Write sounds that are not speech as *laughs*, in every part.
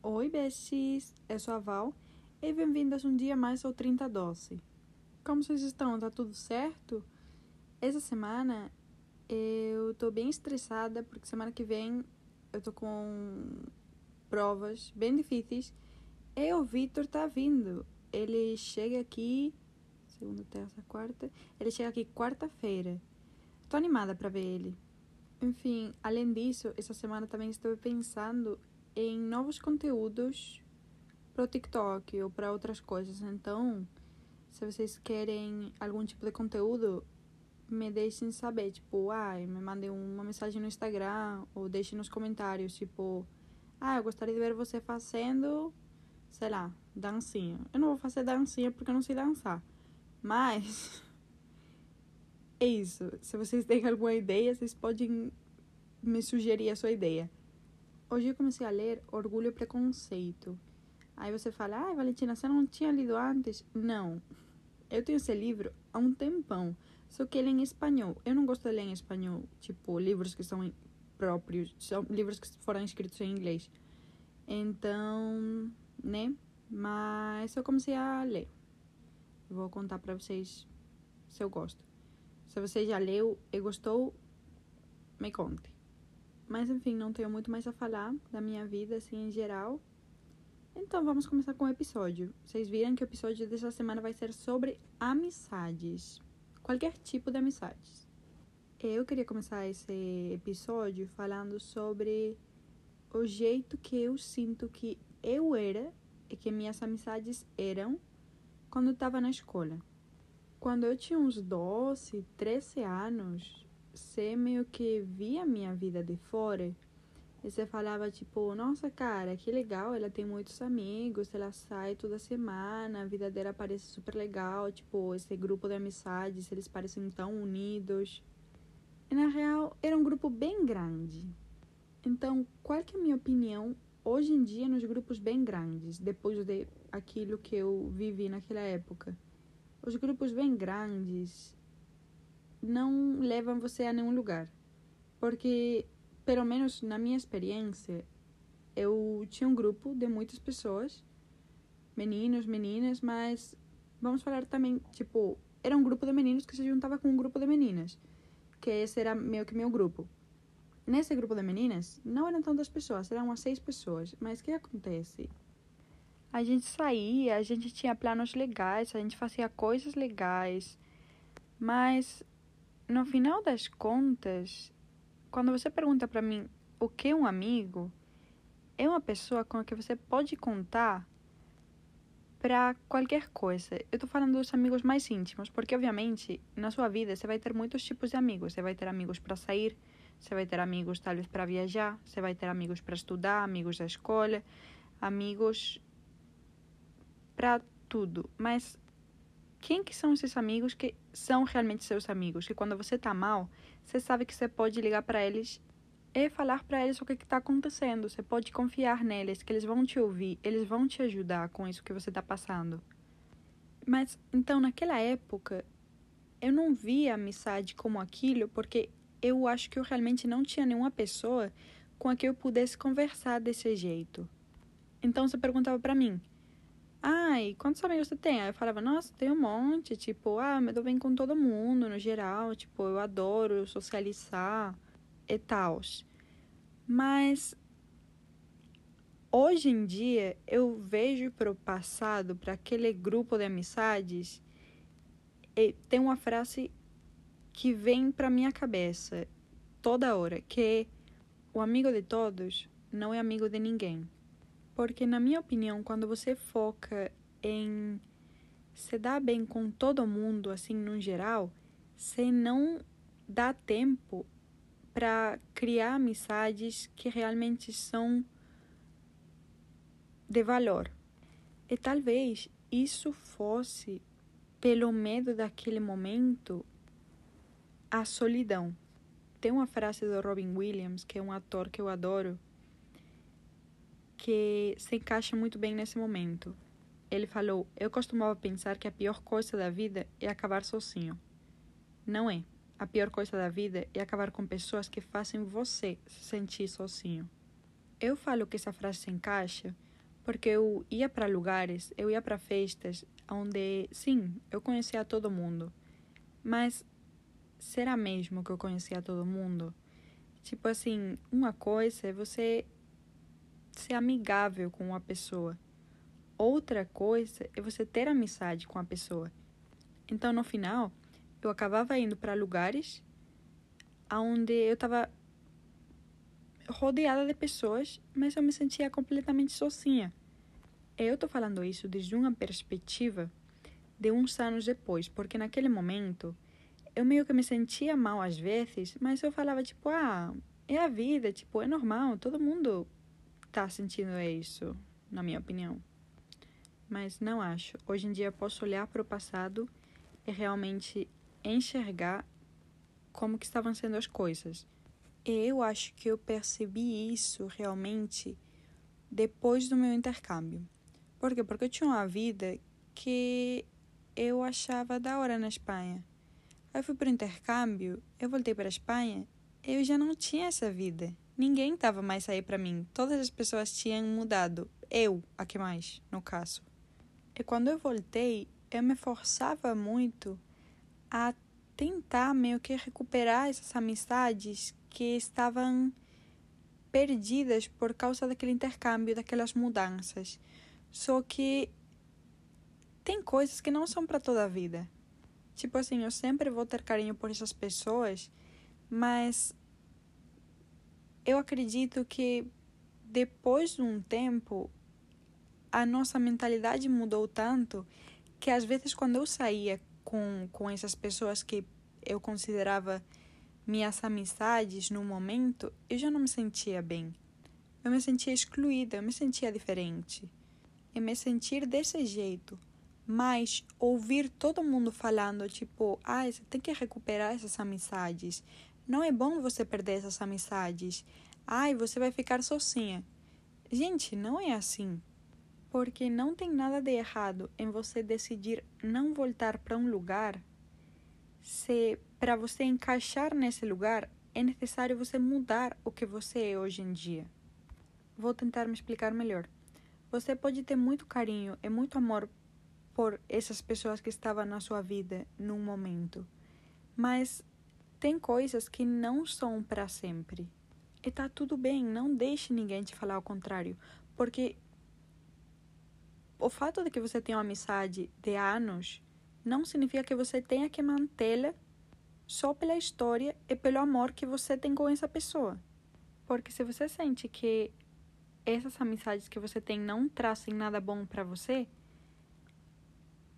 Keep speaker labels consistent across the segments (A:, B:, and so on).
A: Oi, besties! Eu sou a Val e bem-vindas um dia mais ao 30 Doce. Como vocês estão? Tá tudo certo? Essa semana eu tô bem estressada porque semana que vem eu tô com provas bem difíceis e o Vitor tá vindo. Ele chega aqui segunda, terça, quarta. Ele chega aqui quarta-feira. Tô animada para ver ele. Enfim, além disso, essa semana também estou pensando em novos conteúdos para o TikTok ou para outras coisas. Então, se vocês querem algum tipo de conteúdo, me deixem saber. Tipo, ai, me mandem uma mensagem no Instagram ou deixem nos comentários. Tipo, ah, eu gostaria de ver você fazendo, sei lá, dancinha. Eu não vou fazer dancinha porque eu não sei dançar. Mas *laughs* é isso. Se vocês têm alguma ideia, vocês podem me sugerir a sua ideia. Hoje eu comecei a ler Orgulho e Preconceito. Aí você fala, ah, Valentina, você não tinha lido antes? Não. Eu tenho esse livro há um tempão, só que ele é em espanhol. Eu não gosto de ler em espanhol, tipo, livros que são próprios, são livros que foram escritos em inglês. Então, né? Mas eu comecei a ler. Vou contar para vocês se eu gosto. Se você já leu e gostou, me conte. Mas enfim, não tenho muito mais a falar da minha vida, assim, em geral. Então vamos começar com o episódio. Vocês viram que o episódio dessa semana vai ser sobre amizades. Qualquer tipo de amizades. Eu queria começar esse episódio falando sobre o jeito que eu sinto que eu era e que minhas amizades eram quando eu estava na escola. Quando eu tinha uns 12, 13 anos, você meio que via a minha vida de fora e você falava tipo, nossa cara, que legal, ela tem muitos amigos, ela sai toda semana, a vida dela parece super legal, tipo, esse grupo de amizades, eles parecem tão unidos. E na real, era um grupo bem grande. Então, qual que é a minha opinião hoje em dia nos grupos bem grandes, depois de aquilo que eu vivi naquela época? Os grupos bem grandes não levam você a nenhum lugar. Porque, pelo menos na minha experiência, eu tinha um grupo de muitas pessoas, meninos, meninas, mas vamos falar também, tipo, era um grupo de meninos que se juntava com um grupo de meninas, que esse era meio que meu grupo. Nesse grupo de meninas, não eram tantas pessoas, eram umas seis pessoas, mas o que acontece? A gente saía, a gente tinha planos legais, a gente fazia coisas legais, mas no final das contas, quando você pergunta para mim o que é um amigo, é uma pessoa com a que você pode contar para qualquer coisa. Eu tô falando dos amigos mais íntimos, porque obviamente na sua vida você vai ter muitos tipos de amigos. Você vai ter amigos para sair, você vai ter amigos talvez para viajar, você vai ter amigos para estudar, amigos da escola, amigos para tudo. Mas quem que são esses amigos que são realmente seus amigos? Que quando você tá mal, você sabe que você pode ligar para eles e falar para eles o que está acontecendo. Você pode confiar neles, que eles vão te ouvir, eles vão te ajudar com isso que você está passando. Mas então, naquela época, eu não via a amizade como aquilo, porque eu acho que eu realmente não tinha nenhuma pessoa com a que eu pudesse conversar desse jeito. Então você perguntava para mim: Ai, quantos amigos você tem? Aí eu falava, nossa, tem um monte. Tipo, ah, me dou bem com todo mundo, no geral. Tipo, eu adoro socializar e tal. Mas hoje em dia eu vejo para o passado, para aquele grupo de amizades, e tem uma frase que vem para minha cabeça toda hora, que o amigo de todos não é amigo de ninguém. Porque, na minha opinião, quando você foca em se dar bem com todo mundo, assim, no geral, você não dá tempo para criar amizades que realmente são de valor. E talvez isso fosse, pelo medo daquele momento, a solidão. Tem uma frase do Robin Williams, que é um ator que eu adoro, que se encaixa muito bem nesse momento. Ele falou: Eu costumava pensar que a pior coisa da vida é acabar sozinho. Não é. A pior coisa da vida é acabar com pessoas que fazem você se sentir sozinho. Eu falo que essa frase se encaixa Porque eu ia para lugares, eu ia para festas onde, sim, eu conhecia todo mundo. Mas será mesmo que eu conhecia todo mundo? Tipo assim, uma coisa é você ser amigável com uma pessoa. Outra coisa é você ter amizade com a pessoa. Então, no final, eu acabava indo para lugares onde eu estava rodeada de pessoas, mas eu me sentia completamente sozinha. Eu estou falando isso desde uma perspectiva de uns anos depois, porque naquele momento eu meio que me sentia mal às vezes, mas eu falava tipo, ah, é a vida, tipo, é normal, todo mundo tá sentindo isso, na minha opinião. Mas não acho. Hoje em dia posso olhar para o passado e realmente enxergar como que estavam sendo as coisas. Eu acho que eu percebi isso realmente depois do meu intercâmbio. Por quê? Porque eu tinha uma vida que eu achava da hora na Espanha. Aí eu fui para o intercâmbio, eu voltei para a Espanha, eu já não tinha essa vida. Ninguém estava mais aí para mim. Todas as pessoas tinham mudado. Eu, a que mais, no caso. E quando eu voltei, eu me forçava muito a tentar meio que recuperar essas amizades que estavam perdidas por causa daquele intercâmbio, daquelas mudanças. Só que tem coisas que não são para toda a vida. Tipo assim, eu sempre vou ter carinho por essas pessoas, mas eu acredito que depois de um tempo a nossa mentalidade mudou tanto que às vezes quando eu saía com, com essas pessoas que eu considerava minhas amizades no momento, eu já não me sentia bem. Eu me sentia excluída, eu me sentia diferente. E me sentir desse jeito, mas ouvir todo mundo falando, tipo, ah, você tem que recuperar essas amizades. Não é bom você perder essas amizades. Ai, você vai ficar sozinha. Gente, não é assim. Porque não tem nada de errado em você decidir não voltar para um lugar se para você encaixar nesse lugar é necessário você mudar o que você é hoje em dia. Vou tentar me explicar melhor. Você pode ter muito carinho e muito amor por essas pessoas que estavam na sua vida num momento, mas tem coisas que não são para sempre. E tá tudo bem, não deixe ninguém te falar o contrário, porque o fato de que você tenha uma amizade de anos não significa que você tenha que mantê-la só pela história e pelo amor que você tem com essa pessoa. Porque se você sente que essas amizades que você tem não trazem nada bom para você,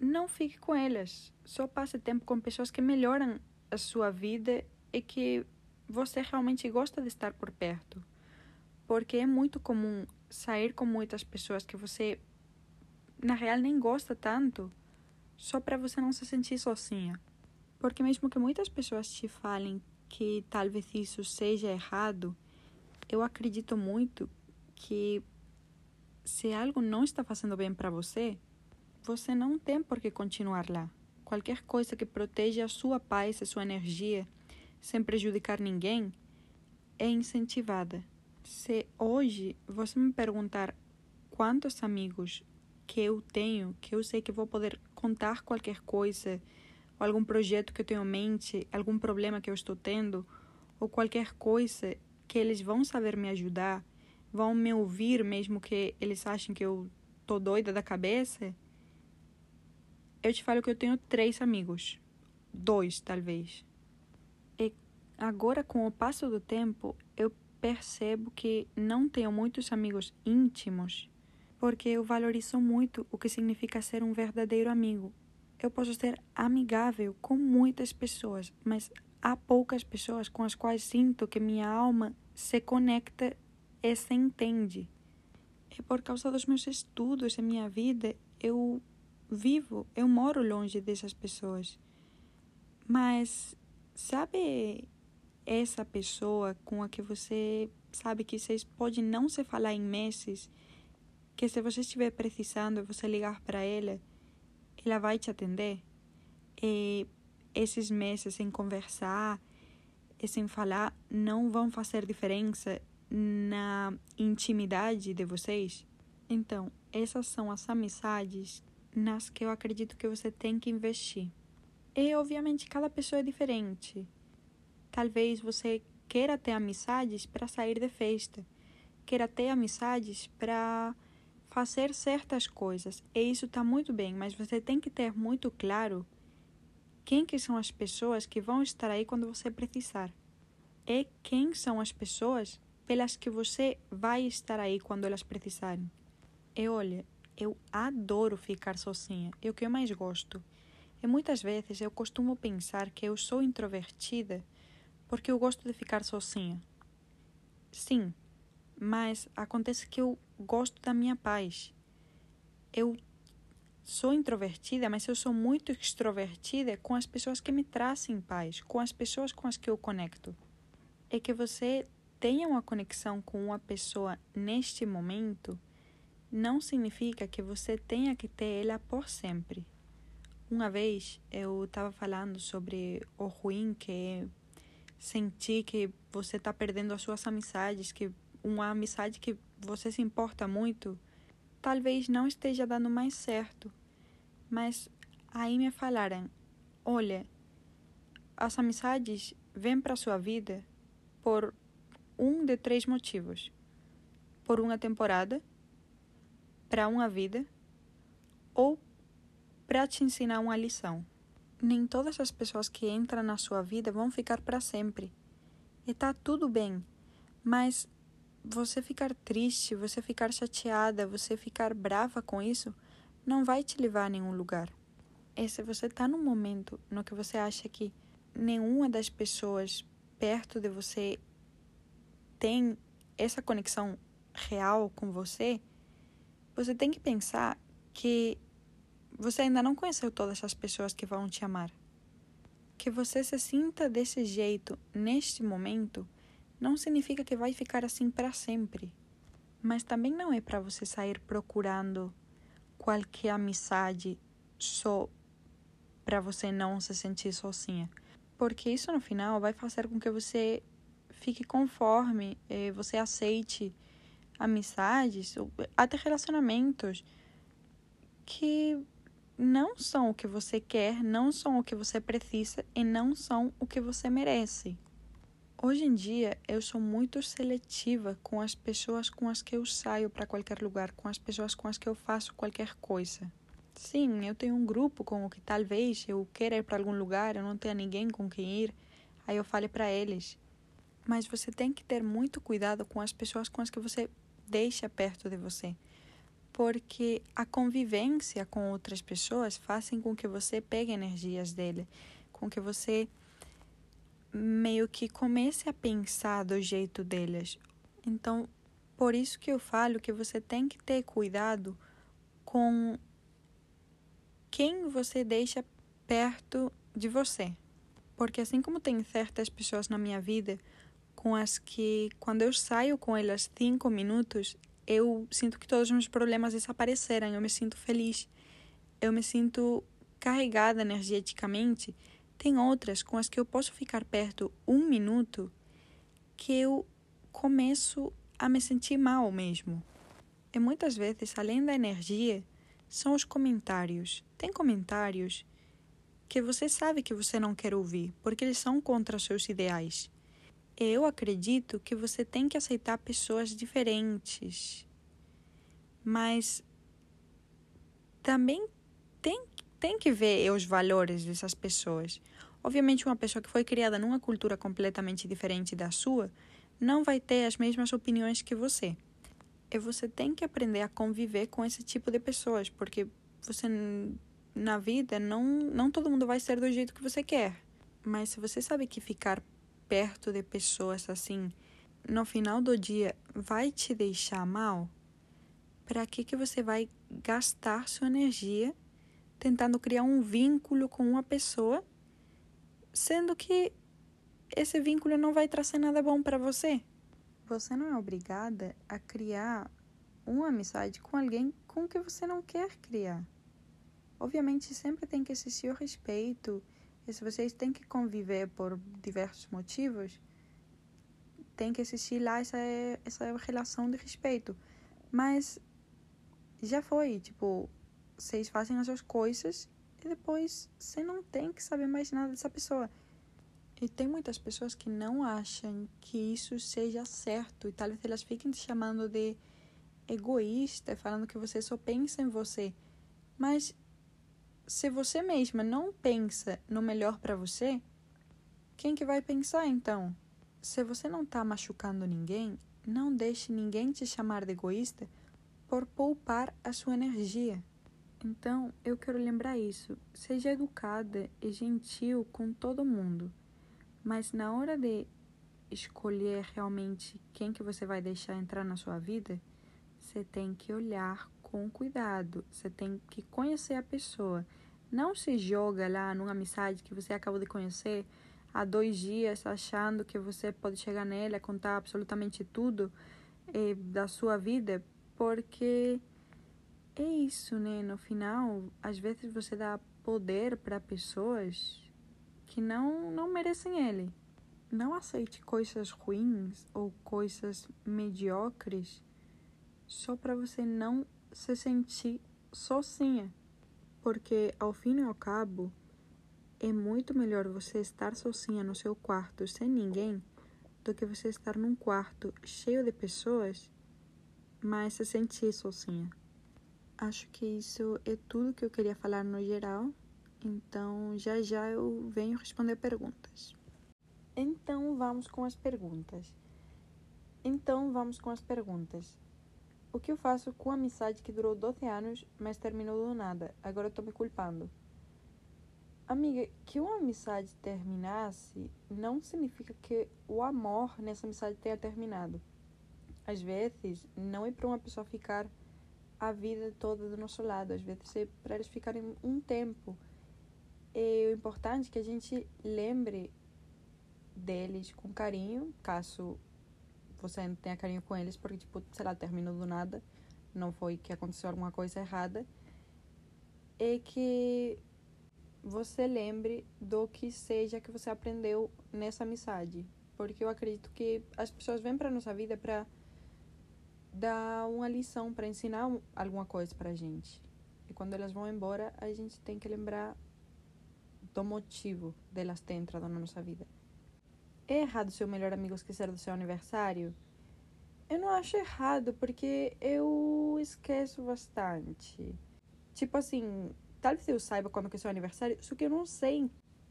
A: não fique com elas. Só passe tempo com pessoas que melhoram a sua vida e que você realmente gosta de estar por perto. Porque é muito comum sair com muitas pessoas que você na real nem gosta tanto, só para você não se sentir sozinha. Porque mesmo que muitas pessoas te falem que talvez isso seja errado, eu acredito muito que se algo não está fazendo bem para você, você não tem por que continuar lá. Qualquer coisa que proteja a sua paz, a sua energia, sem prejudicar ninguém, é incentivada. Se hoje você me perguntar quantos amigos que eu tenho, que eu sei que vou poder contar qualquer coisa, ou algum projeto que eu tenho em mente, algum problema que eu estou tendo, ou qualquer coisa que eles vão saber me ajudar, vão me ouvir mesmo que eles achem que eu tô doida da cabeça, eu te falo que eu tenho três amigos. Dois, talvez. E agora, com o passo do tempo, eu percebo que não tenho muitos amigos íntimos porque eu valorizo muito o que significa ser um verdadeiro amigo. Eu posso ser amigável com muitas pessoas, mas há poucas pessoas com as quais sinto que minha alma se conecta e se entende. E por causa dos meus estudos e minha vida, eu vivo, eu moro longe dessas pessoas. Mas sabe essa pessoa com a que você sabe que vocês podem não se falar em meses, que se você estiver precisando, você ligar para ela, ela vai te atender. E esses meses sem conversar e sem falar não vão fazer diferença na intimidade de vocês? Então, essas são as amizades nas que eu acredito que você tem que investir. E, obviamente, cada pessoa é diferente. Talvez você queira ter amizades para sair de festa, queira ter amizades para fazer certas coisas. E isso está muito bem, mas você tem que ter muito claro quem que são as pessoas que vão estar aí quando você precisar. E quem são as pessoas pelas que você vai estar aí quando elas precisarem. E olha, eu adoro ficar sozinha, é o que eu mais gosto. E muitas vezes eu costumo pensar que eu sou introvertida porque eu gosto de ficar sozinha. Sim, mas acontece que eu gosto da minha paz. Eu sou introvertida, mas eu sou muito extrovertida com as pessoas que me trazem paz, com as pessoas com as que eu conecto. É que você tenha uma conexão com uma pessoa neste momento não significa que você tenha que ter ela por sempre. Uma vez eu estava falando sobre o ruim que é sentir que você está perdendo as suas amizades, que uma amizade que você se importa muito, talvez não esteja dando mais certo. Mas aí me falaram: olha, as amizades vêm para sua vida por um de três motivos: por uma temporada, para uma vida ou para te ensinar uma lição nem todas as pessoas que entram na sua vida vão ficar para sempre. E tá tudo bem, mas você ficar triste, você ficar chateada, você ficar brava com isso, não vai te levar a nenhum lugar. E se você está num momento no que você acha que nenhuma das pessoas perto de você tem essa conexão real com você, você tem que pensar que você ainda não conheceu todas as pessoas que vão te amar. Que você se sinta desse jeito neste momento não significa que vai ficar assim para sempre. Mas também não é para você sair procurando qualquer amizade só para você não se sentir sozinha. Porque isso no final vai fazer com que você fique conforme, eh, você aceite amizades, até relacionamentos que não são o que você quer, não são o que você precisa e não são o que você merece. Hoje em dia, eu sou muito seletiva com as pessoas com as que eu saio para qualquer lugar, com as pessoas com as que eu faço qualquer coisa. Sim, eu tenho um grupo com o que talvez eu queira ir para algum lugar, eu não tenha ninguém com quem ir, aí eu fale para eles. Mas você tem que ter muito cuidado com as pessoas com as que você deixa perto de você porque a convivência com outras pessoas fazem com que você pegue energias dele, com que você meio que comece a pensar do jeito deles. Então, por isso que eu falo que você tem que ter cuidado com quem você deixa perto de você. Porque assim como tem certas pessoas na minha vida com as que quando eu saio com elas cinco minutos, eu sinto que todos os meus problemas desapareceram, eu me sinto feliz, eu me sinto carregada energeticamente. Tem outras com as que eu posso ficar perto um minuto que eu começo a me sentir mal mesmo. E muitas vezes, além da energia, são os comentários. Tem comentários que você sabe que você não quer ouvir, porque eles são contra seus ideais eu acredito que você tem que aceitar pessoas diferentes, mas também tem, tem que ver os valores dessas pessoas. Obviamente, uma pessoa que foi criada numa cultura completamente diferente da sua não vai ter as mesmas opiniões que você. E você tem que aprender a conviver com esse tipo de pessoas, porque você na vida não não todo mundo vai ser do jeito que você quer. Mas se você sabe que ficar perto de pessoas assim, no final do dia vai te deixar mal, para que que você vai gastar sua energia tentando criar um vínculo com uma pessoa, sendo que esse vínculo não vai trazer nada bom para você? Você não é obrigada a criar uma amizade com alguém com que você não quer criar. Obviamente, sempre tem que existir o respeito e se vocês têm que conviver por diversos motivos, tem que existir lá essa, essa relação de respeito. Mas já foi. Tipo, vocês fazem as suas coisas e depois você não tem que saber mais nada dessa pessoa. E tem muitas pessoas que não acham que isso seja certo e talvez elas fiquem te chamando de egoísta, falando que você só pensa em você. Mas se você mesma não pensa no melhor para você, quem que vai pensar então? Se você não está machucando ninguém, não deixe ninguém te chamar de egoísta por poupar a sua energia. Então, eu quero lembrar isso. Seja educada e gentil com todo mundo. Mas na hora de escolher realmente quem que você vai deixar entrar na sua vida, você tem que olhar com cuidado. Você tem que conhecer a pessoa. Não se joga lá numa amizade que você acabou de conhecer há dois dias, achando que você pode chegar nela contar absolutamente tudo eh, da sua vida, porque é isso, né? No final, às vezes você dá poder para pessoas que não, não merecem ele. Não aceite coisas ruins ou coisas mediocres só para você não se sentir sozinha. Porque, ao fim e ao cabo, é muito melhor você estar sozinha no seu quarto sem ninguém do que você estar num quarto cheio de pessoas, mas se sentir sozinha. Acho que isso é tudo que eu queria falar no geral. Então, já já eu venho responder perguntas. Então, vamos com as perguntas. Então, vamos com as perguntas. O que eu faço com a amizade que durou 12 anos, mas terminou do nada? Agora eu tô me culpando. Amiga, que uma amizade terminasse não significa que o amor nessa amizade tenha terminado. Às vezes, não é para uma pessoa ficar a vida toda do nosso lado. Às vezes é para eles ficarem um tempo. E o importante é que a gente lembre deles com carinho, caso você ainda tenha carinho com eles, porque, tipo, sei lá, terminou do nada, não foi que aconteceu alguma coisa errada. E que você lembre do que seja que você aprendeu nessa amizade. Porque eu acredito que as pessoas vêm para nossa vida para dar uma lição, para ensinar alguma coisa para a gente. E quando elas vão embora, a gente tem que lembrar do motivo delas terem entrado na nossa vida. É errado seu melhor amigo esquecer do seu aniversário? Eu não acho errado, porque eu esqueço bastante. Tipo assim, talvez eu saiba quando que é seu aniversário, só que eu não sei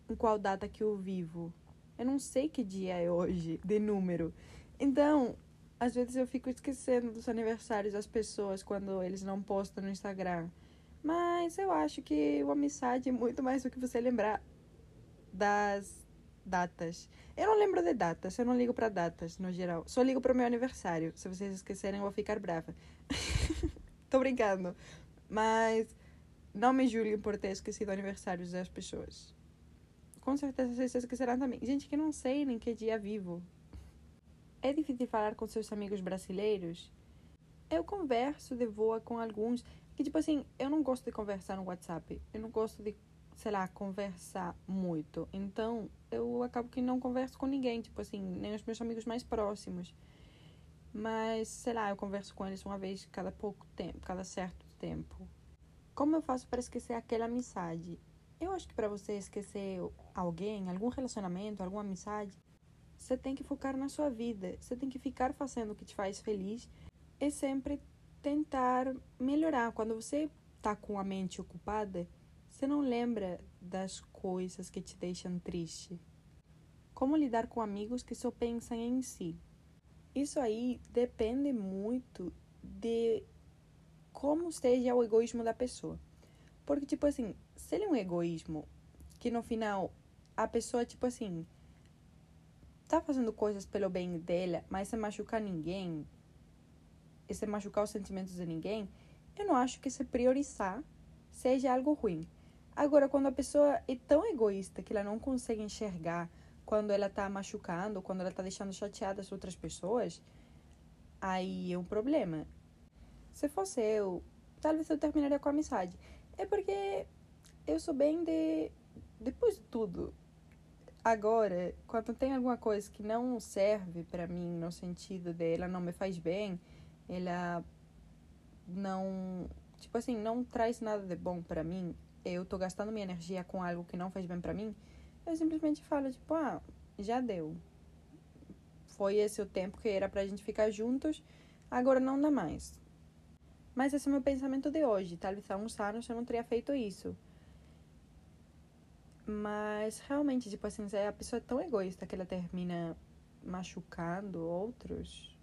A: em qual data que eu vivo. Eu não sei que dia é hoje, de número. Então, às vezes eu fico esquecendo dos aniversários das pessoas quando eles não postam no Instagram. Mas eu acho que o amizade é muito mais do que você lembrar das datas. Eu não lembro de datas, eu não ligo para datas no geral. Só ligo para o meu aniversário. Se vocês esquecerem, eu vou ficar brava. *laughs* Tô brincando. Mas não me julguem por ter esquecido aniversários das pessoas. Com certeza vocês esquecerão também. Gente que não sei nem que dia vivo. É difícil falar com seus amigos brasileiros? Eu converso de boa com alguns. Que, tipo assim, eu não gosto de conversar no WhatsApp. Eu não gosto de, sei lá, conversar muito. Então, eu acabo que não converso com ninguém. Tipo assim, nem os meus amigos mais próximos. Mas, sei lá, eu converso com eles uma vez cada pouco tempo, cada certo tempo. Como eu faço para esquecer aquela amizade? Eu acho que para você esquecer alguém, algum relacionamento, alguma amizade, você tem que focar na sua vida. Você tem que ficar fazendo o que te faz feliz e sempre tentar melhorar. Quando você tá com a mente ocupada, você não lembra das coisas que te deixam triste. Como lidar com amigos que só pensam em si? Isso aí depende muito de como esteja o egoísmo da pessoa. Porque, tipo assim, se ele é um egoísmo que no final a pessoa, tipo assim, tá fazendo coisas pelo bem dela, mas sem machucar ninguém, e sem machucar os sentimentos de ninguém, eu não acho que se priorizar seja algo ruim. Agora, quando a pessoa é tão egoísta que ela não consegue enxergar quando ela tá machucando, quando ela tá deixando chateadas outras pessoas, aí é um problema. Se fosse eu, talvez eu terminaria com a amizade. É porque eu sou bem de. Depois de tudo, Agora, quando tem alguma coisa que não serve para mim no sentido de ela não me faz bem, ela não tipo assim, não traz nada de bom para mim, eu tô gastando minha energia com algo que não faz bem para mim, eu simplesmente falo, tipo, ah, já deu. Foi esse o tempo que era pra gente ficar juntos, agora não dá mais. Mas esse é o meu pensamento de hoje. Talvez há uns anos eu não teria feito isso. Mas realmente, tipo assim, a pessoa é tão egoísta que ela termina machucando outros.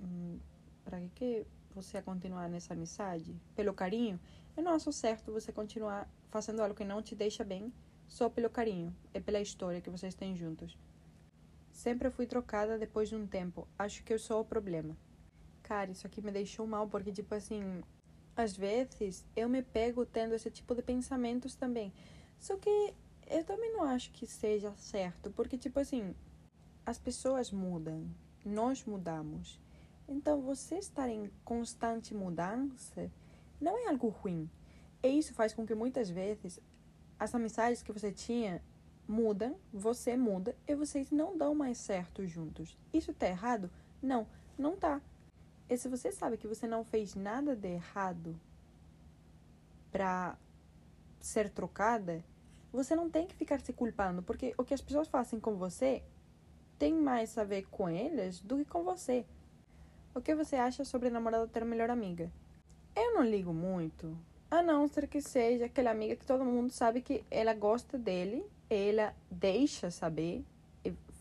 A: Hum, pra que, que você ia continuar nessa amizade? Pelo carinho? Eu não acho certo você continuar fazendo algo que não te deixa bem só pelo carinho. É pela história que vocês têm juntos. Sempre fui trocada depois de um tempo. Acho que eu sou o problema. Cara, isso aqui me deixou mal, porque, tipo assim, às vezes eu me pego tendo esse tipo de pensamentos também. Só que eu também não acho que seja certo, porque, tipo assim, as pessoas mudam, nós mudamos. Então, você estar em constante mudança não é algo ruim. E isso faz com que muitas vezes as amizades que você tinha mudam, você muda e vocês não dão mais certo juntos. Isso tá errado? Não, não tá. E se você sabe que você não fez nada de errado para ser trocada, você não tem que ficar se culpando, porque o que as pessoas fazem com você tem mais a ver com eles do que com você. O que você acha sobre namorado ter melhor amiga? Eu não ligo muito, a não ser que seja aquela amiga que todo mundo sabe que ela gosta dele, ela deixa saber,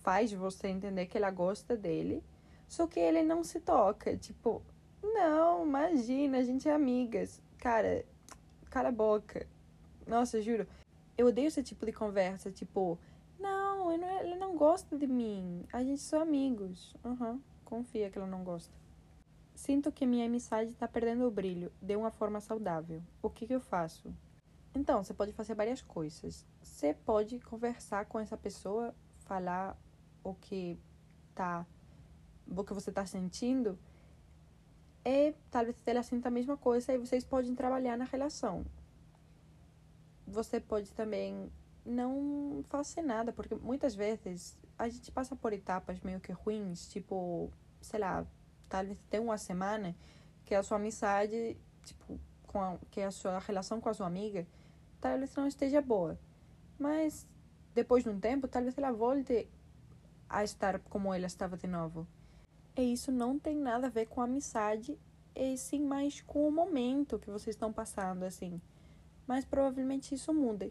A: faz você entender que ela gosta dele, só que ele não se toca. Tipo, não, imagina, a gente é amigas. Cara, cala a boca. Nossa, juro. Eu odeio esse tipo de conversa, tipo, não, ele não gosta de mim. A gente são amigos. Uhum, confia que ela não gosta. Sinto que minha amizade está perdendo o brilho de uma forma saudável. O que, que eu faço? Então, você pode fazer várias coisas. Você pode conversar com essa pessoa, falar o que tá, o que você está sentindo, e talvez ela sinta a mesma coisa e vocês podem trabalhar na relação você pode também não fazer nada, porque muitas vezes a gente passa por etapas meio que ruins, tipo, sei lá, talvez tem uma semana que a sua amizade, tipo, com a, que a sua relação com a sua amiga, talvez não esteja boa. Mas depois de um tempo, talvez ela volte a estar como ela estava de novo. E isso não tem nada a ver com a amizade, e sim mais com o momento que vocês estão passando, assim mas provavelmente isso muda.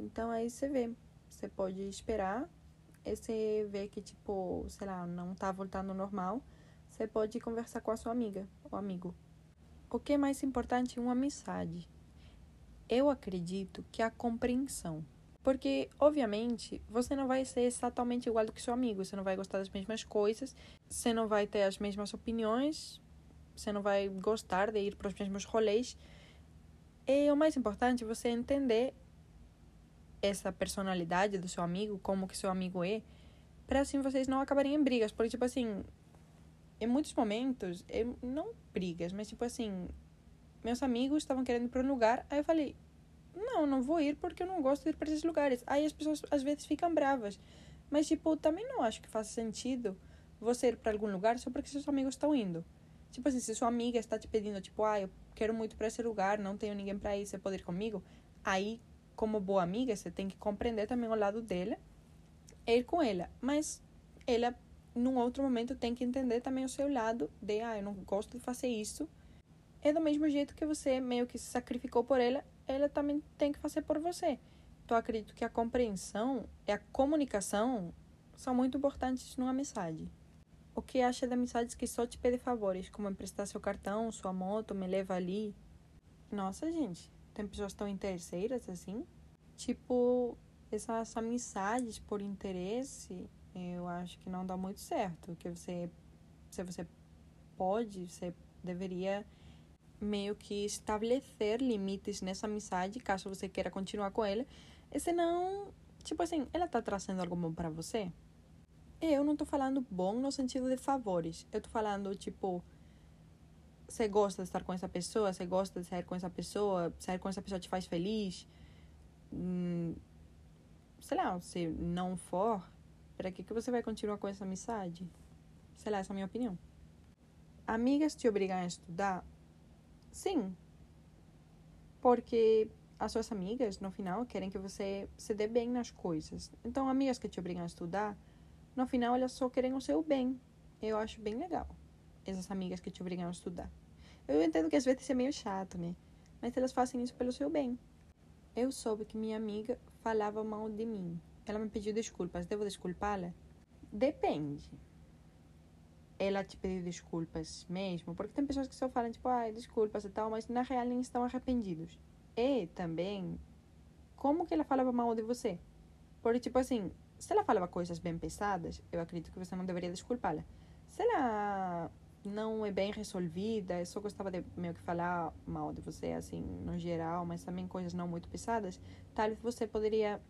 A: Então aí você vê, você pode esperar, e você vê que tipo, sei lá, não tá voltando ao normal, você pode conversar com a sua amiga ou amigo. O que é mais importante em uma amizade? Eu acredito que a compreensão. Porque, obviamente, você não vai ser exatamente igual do que seu amigo. Você não vai gostar das mesmas coisas, você não vai ter as mesmas opiniões, você não vai gostar de ir para os mesmos rolês. E o mais importante é você entender essa personalidade do seu amigo, como que seu amigo é, para assim vocês não acabarem em brigas. Porque, tipo assim, em muitos momentos, eu, não brigas, mas tipo assim, meus amigos estavam querendo ir para um lugar, aí eu falei, não, não vou ir porque eu não gosto de ir para esses lugares. Aí as pessoas às vezes ficam bravas. Mas, tipo, também não acho que faça sentido você ir para algum lugar só porque seus amigos estão indo. Tipo assim, se sua amiga está te pedindo, tipo, ah, eu quero muito para esse lugar, não tenho ninguém para ir, você pode ir comigo? Aí, como boa amiga, você tem que compreender também o lado dela ir com ela. Mas ela, num outro momento, tem que entender também o seu lado de, ah, eu não gosto de fazer isso. É do mesmo jeito que você meio que se sacrificou por ela, ela também tem que fazer por você. Então, acredito que a compreensão e a comunicação são muito importantes numa amizade. O que acha de amizades que só te pedem favores, como emprestar seu cartão, sua moto, me leva ali? Nossa, gente, tem pessoas tão interesseiras assim? Tipo, essas amizades por interesse, eu acho que não dá muito certo. Que você, se você pode, você deveria meio que estabelecer limites nessa amizade, caso você queira continuar com ela. E senão, tipo assim, ela tá trazendo algo bom para você? Eu não tô falando bom no sentido de favores. Eu tô falando, tipo, você gosta de estar com essa pessoa, você gosta de sair com essa pessoa, sair com essa pessoa te faz feliz. Hum, sei lá, se não for, para que, que você vai continuar com essa amizade? Sei lá, essa é a minha opinião. Amigas te obrigam a estudar? Sim, porque as suas amigas, no final, querem que você se dê bem nas coisas. Então, amigas que te obrigam a estudar, no final, elas só querem o seu bem. Eu acho bem legal essas amigas que te obrigam a estudar. Eu entendo que às vezes é meio chato, né? Mas elas fazem isso pelo seu bem. Eu soube que minha amiga falava mal de mim. Ela me pediu desculpas. Devo desculpá-la? Depende. Ela te pediu desculpas mesmo? Porque tem pessoas que só falam, tipo, ah, desculpas e tal, mas na real nem estão arrependidos. E também, como que ela falava mal de você? Porque, tipo assim, se ela falava coisas bem pesadas, eu acredito que você não deveria desculpá-la. Se ela não é bem resolvida, eu só gostava de meio que falar mal de você, assim, no geral, mas também coisas não muito pesadas, talvez você poderia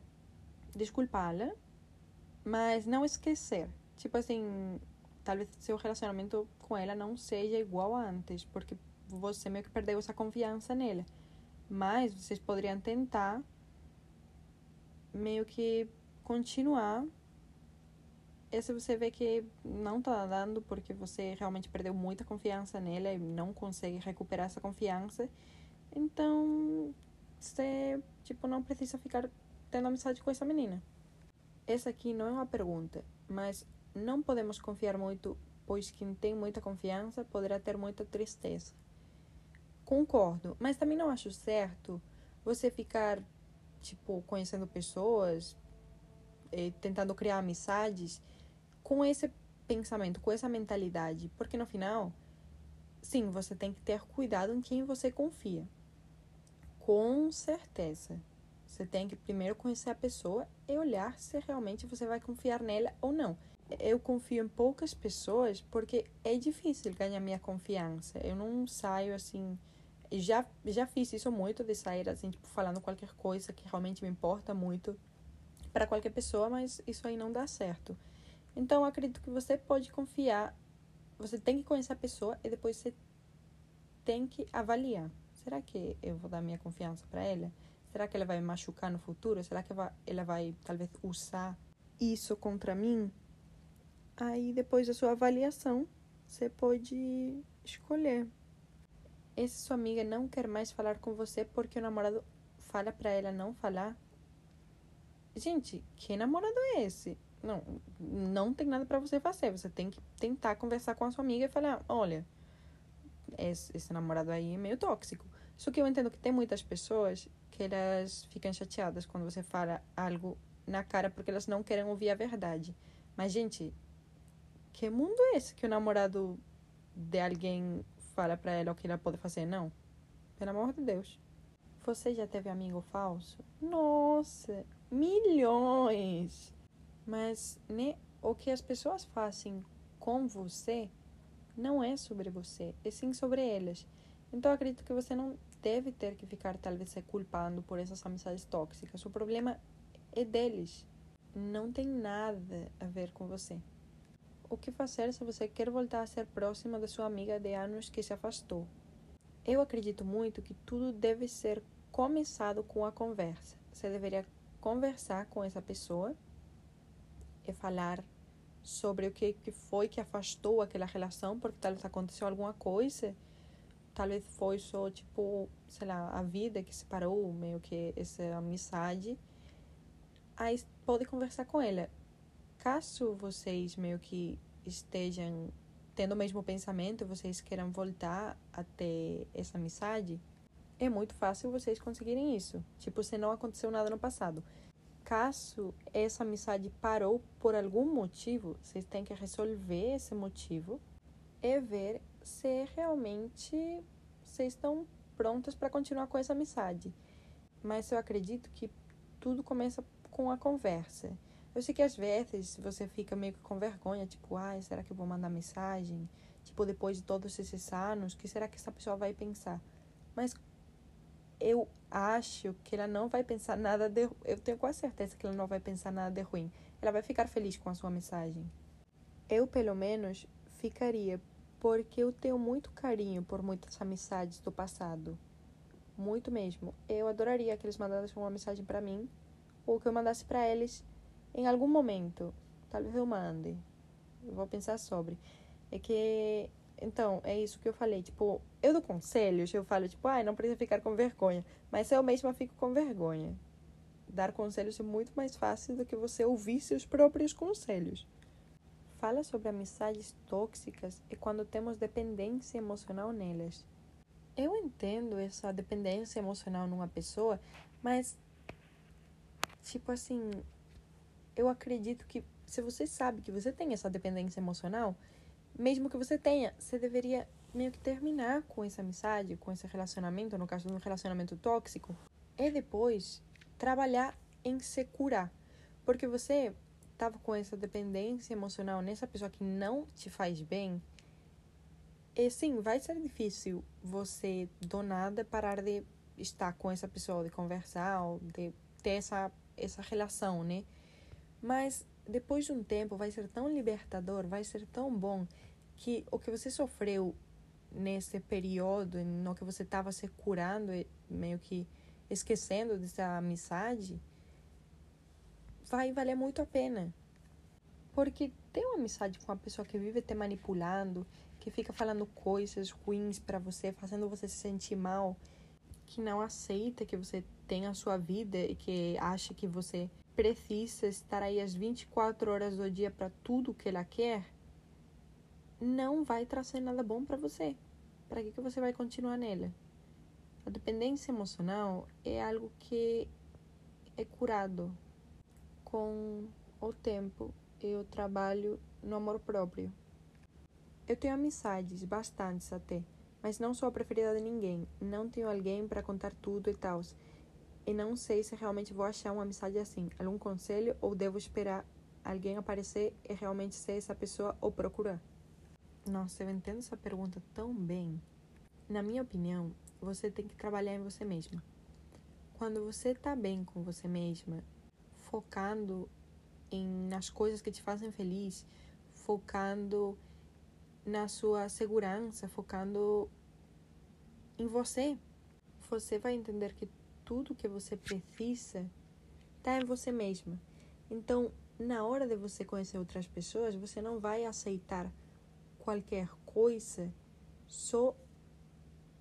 A: desculpá-la, mas não esquecer. Tipo assim, talvez seu relacionamento com ela não seja igual a antes, porque você meio que perdeu essa confiança nela. Mas vocês poderiam tentar meio que continuar. E se você vê que não tá dando porque você realmente perdeu muita confiança nela e não consegue recuperar essa confiança, então você tipo não precisa ficar tendo amizade com essa menina. Essa aqui não é uma pergunta, mas não podemos confiar muito, pois quem tem muita confiança poderá ter muita tristeza. Concordo, mas também não acho certo você ficar, tipo, conhecendo pessoas, tentando criar amizades com esse pensamento, com essa mentalidade, porque no final, sim, você tem que ter cuidado em quem você confia. Com certeza. Você tem que primeiro conhecer a pessoa e olhar se realmente você vai confiar nela ou não. Eu confio em poucas pessoas porque é difícil ganhar minha confiança. Eu não saio assim já, já fiz isso muito, de sair assim, tipo, falando qualquer coisa que realmente me importa muito para qualquer pessoa, mas isso aí não dá certo. Então, acredito que você pode confiar, você tem que conhecer a pessoa e depois você tem que avaliar. Será que eu vou dar minha confiança para ela? Será que ela vai me machucar no futuro? Será que ela vai, talvez, usar isso contra mim? Aí, depois da sua avaliação, você pode escolher essa sua amiga não quer mais falar com você porque o namorado fala para ela não falar. Gente, que namorado é esse? Não, não tem nada para você fazer. Você tem que tentar conversar com a sua amiga e falar: olha, esse, esse namorado aí é meio tóxico. Só que eu entendo que tem muitas pessoas que elas ficam chateadas quando você fala algo na cara porque elas não querem ouvir a verdade. Mas, gente, que mundo é esse que o namorado de alguém fala para ela o que ela pode fazer, não. Pelo amor de Deus. Você já teve amigo falso? Nossa, milhões! Mas né, o que as pessoas fazem com você não é sobre você, é sim sobre elas. Então acredito que você não deve ter que ficar talvez se culpando por essas amizades tóxicas. O problema é deles. Não tem nada a ver com você o que fazer se você quer voltar a ser próxima da sua amiga de anos que se afastou. Eu acredito muito que tudo deve ser começado com a conversa. Você deveria conversar com essa pessoa e falar sobre o que, que foi que afastou aquela relação, porque talvez aconteceu alguma coisa, talvez foi só, tipo, sei lá, a vida que separou meio que essa amizade. Aí pode conversar com ela caso vocês meio que estejam tendo o mesmo pensamento, vocês queiram voltar a ter essa amizade, é muito fácil vocês conseguirem isso. Tipo, se não aconteceu nada no passado. Caso essa amizade parou por algum motivo, vocês têm que resolver esse motivo e ver se realmente vocês estão prontos para continuar com essa amizade. Mas eu acredito que tudo começa com a conversa. Eu sei que às vezes você fica meio que com vergonha, tipo, ai, será que eu vou mandar mensagem? Tipo, depois de todos esses anos, o que será que essa pessoa vai pensar? Mas eu acho que ela não vai pensar nada de eu tenho quase certeza que ela não vai pensar nada de ruim. Ela vai ficar feliz com a sua mensagem. Eu, pelo menos, ficaria, porque eu tenho muito carinho por muitas amizades do passado. Muito mesmo. Eu adoraria que eles mandassem uma mensagem para mim ou que eu mandasse para eles em algum momento, talvez eu mande, eu vou pensar sobre, é que Então, é isso que eu falei. Tipo, eu dou conselhos, eu falo, tipo, ai, ah, não precisa ficar com vergonha. Mas eu mesma fico com vergonha. Dar conselhos é muito mais fácil do que você ouvir seus próprios conselhos. Fala sobre amizades tóxicas e quando temos dependência emocional nelas. Eu entendo essa dependência emocional numa pessoa, mas, tipo assim, eu acredito que se você sabe que você tem essa dependência emocional, mesmo que você tenha, você deveria meio que terminar com essa amizade, com esse relacionamento, no caso de um relacionamento tóxico, e depois trabalhar em se curar. Porque você estava com essa dependência emocional nessa pessoa que não te faz bem, e sim, vai ser difícil você do nada parar de estar com essa pessoa, de conversar, de ter essa, essa relação, né? Mas depois de um tempo vai ser tão libertador, vai ser tão bom que o que você sofreu nesse período, no que você estava se curando, meio que esquecendo dessa amizade, vai valer muito a pena. Porque ter uma amizade com uma pessoa que vive te manipulando, que fica falando coisas ruins para você, fazendo você se sentir mal, que não aceita que você tem a sua vida e que acha que você precisa estar aí as 24 horas do dia para tudo que ela quer, não vai trazer nada bom para você. Para que, que você vai continuar nela? A dependência emocional é algo que é curado com o tempo e o trabalho no amor próprio. Eu tenho amizades, bastantes até, mas não sou a preferida de ninguém. Não tenho alguém para contar tudo e tal. E não sei se realmente vou achar uma amizade assim. Algum conselho ou devo esperar alguém aparecer e realmente ser essa pessoa ou procurar? Nossa, eu entendo essa pergunta tão bem. Na minha opinião, você tem que trabalhar em você mesma. Quando você está bem com você mesma, focando em, nas coisas que te fazem feliz, focando na sua segurança, focando em você, você vai entender que tudo que você precisa está em você mesma. Então, na hora de você conhecer outras pessoas, você não vai aceitar qualquer coisa só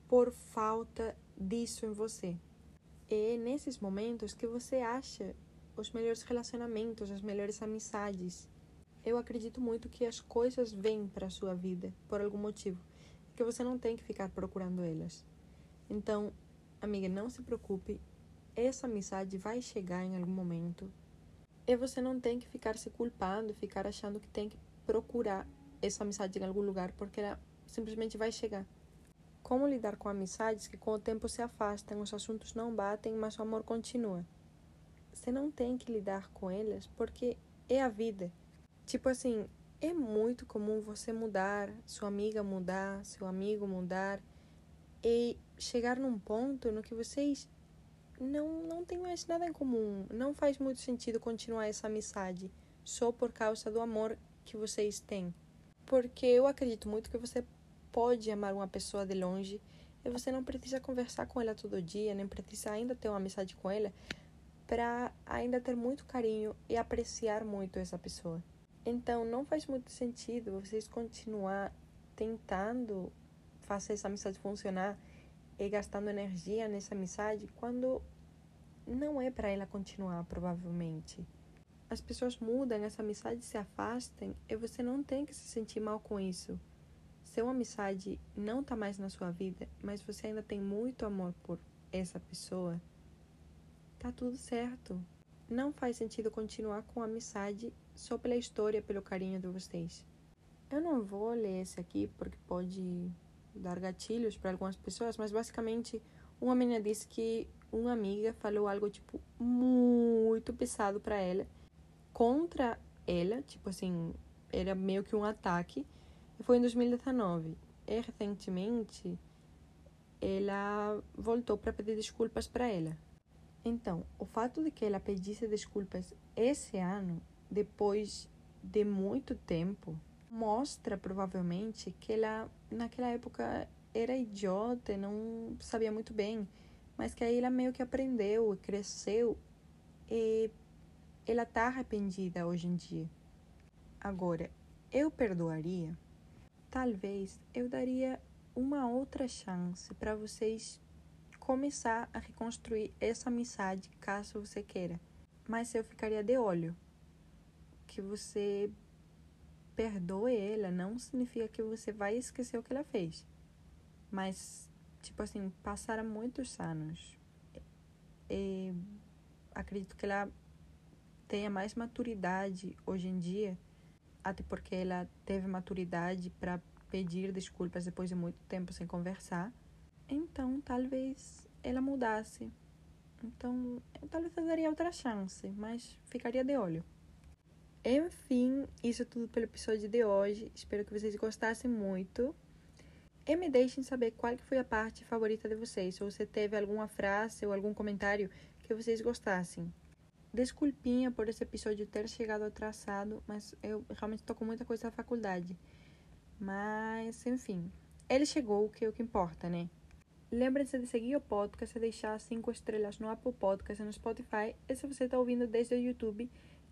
A: por falta disso em você. É nesses momentos que você acha os melhores relacionamentos, as melhores amizades. Eu acredito muito que as coisas vêm para a sua vida por algum motivo, que você não tem que ficar procurando elas. Então, amiga, não se preocupe, essa amizade vai chegar em algum momento. E você não tem que ficar se culpando, ficar achando que tem que procurar essa amizade em algum lugar, porque ela simplesmente vai chegar. Como lidar com amizades que com o tempo se afastam, os assuntos não batem, mas o amor continua? Você não tem que lidar com elas porque é a vida. Tipo assim, é muito comum você mudar, sua amiga mudar, seu amigo mudar e chegar num ponto no que vocês não, não tem mais nada em comum. Não faz muito sentido continuar essa amizade só por causa do amor que vocês têm porque eu acredito muito que você pode amar uma pessoa de longe e você não precisa conversar com ela todo dia, nem precisa ainda ter uma amizade com ela para ainda ter muito carinho e apreciar muito essa pessoa. Então, não faz muito sentido vocês continuar tentando fazer essa amizade funcionar e gastando energia nessa amizade quando não é para ela continuar, provavelmente as pessoas mudam, essa amizade se afastem e você não tem que se sentir mal com isso. Se uma amizade não está mais na sua vida, mas você ainda tem muito amor por essa pessoa, tá tudo certo. Não faz sentido continuar com a amizade só pela história, pelo carinho de vocês. Eu não vou ler esse aqui porque pode dar gatilhos para algumas pessoas, mas basicamente uma menina disse que uma amiga falou algo tipo muito pesado para ela contra ela, tipo assim, era meio que um ataque, e foi em 2019. E recentemente ela voltou para pedir desculpas para ela. Então, o fato de que ela pedisse desculpas esse ano, depois de muito tempo, mostra provavelmente que ela naquela época era idiota, não sabia muito bem, mas que aí ela meio que aprendeu, cresceu e ela tá arrependida hoje em dia. Agora, eu perdoaria? talvez eu daria uma outra chance para vocês começar a reconstruir essa amizade, caso você queira. Mas eu ficaria de olho que você perdoe ela não significa que você vai esquecer o que ela fez. Mas, tipo assim, passaram muitos anos. E acredito que ela tenha mais maturidade hoje em dia, até porque ela teve maturidade para pedir desculpas depois de muito tempo sem conversar. Então, talvez ela mudasse. Então, talvez eu daria outra chance, mas ficaria de olho. Enfim, isso é tudo pelo episódio de hoje. Espero que vocês gostassem muito. E me deixem saber qual foi a parte favorita de vocês. Se você teve alguma frase ou algum comentário que vocês gostassem. Desculpinha por esse episódio ter chegado atrasado, mas eu realmente estou com muita coisa na faculdade. Mas, enfim, ele chegou, que é o que importa, né? Lembre-se de seguir o podcast e deixar cinco estrelas no Apple Podcast e no Spotify. E se você está ouvindo desde o YouTube,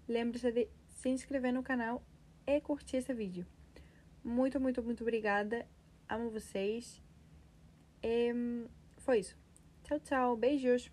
A: lembre-se de se inscrever no canal e curtir esse vídeo. Muito, muito, muito obrigada. Amo vocês. E foi isso. Tchau, tchau. Beijos.